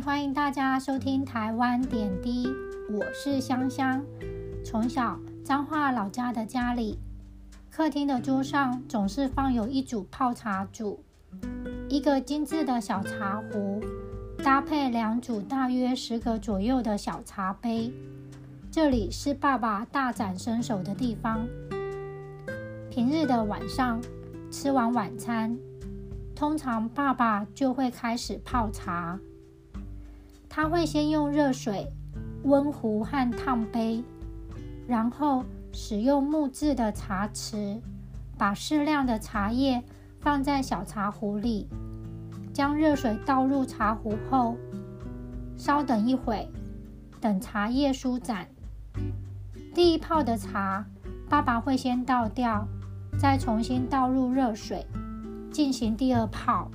欢迎大家收听台湾点滴，我是香香。从小彰化老家的家里，客厅的桌上总是放有一组泡茶组，一个精致的小茶壶，搭配两组大约十个左右的小茶杯。这里是爸爸大展身手的地方。平日的晚上，吃完晚餐，通常爸爸就会开始泡茶。他会先用热水、温壶和烫杯，然后使用木质的茶匙，把适量的茶叶放在小茶壶里，将热水倒入茶壶后，稍等一会，等茶叶舒展。第一泡的茶，爸爸会先倒掉，再重新倒入热水，进行第二泡。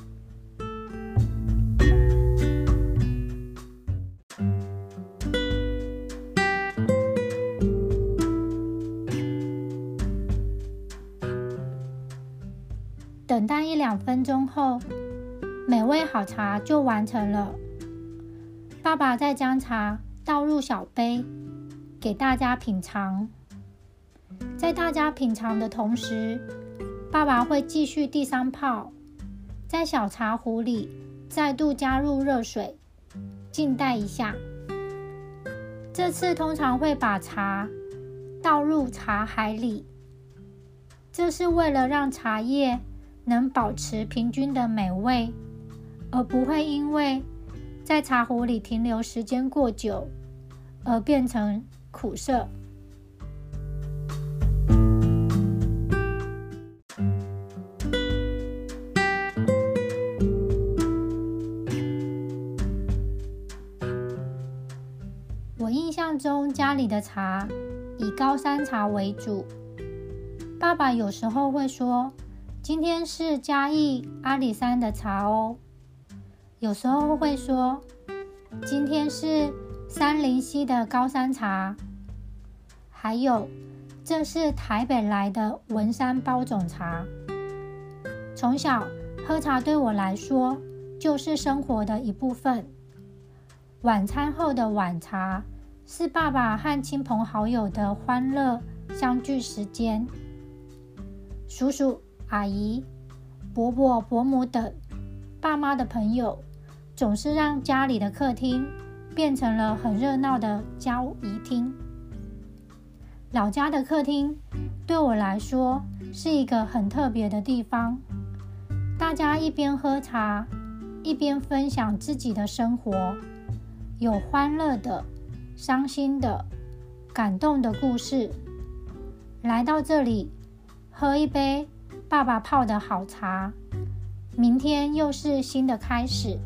等待一两分钟后，美味好茶就完成了。爸爸再将茶倒入小杯，给大家品尝。在大家品尝的同时，爸爸会继续第三泡，在小茶壶里再度加入热水，静待一下。这次通常会把茶倒入茶海里，这是为了让茶叶。能保持平均的美味，而不会因为在茶壶里停留时间过久而变成苦涩。我印象中家里的茶以高山茶为主，爸爸有时候会说。今天是嘉义阿里山的茶哦，有时候会说今天是三林溪的高山茶，还有这是台北来的文山包种茶。从小喝茶对我来说就是生活的一部分。晚餐后的晚茶是爸爸和亲朋好友的欢乐相聚时间，叔叔。阿姨、伯伯、伯母等爸妈的朋友，总是让家里的客厅变成了很热闹的交谊厅。老家的客厅对我来说是一个很特别的地方，大家一边喝茶，一边分享自己的生活，有欢乐的、伤心的、感动的故事。来到这里，喝一杯。爸爸泡的好茶，明天又是新的开始。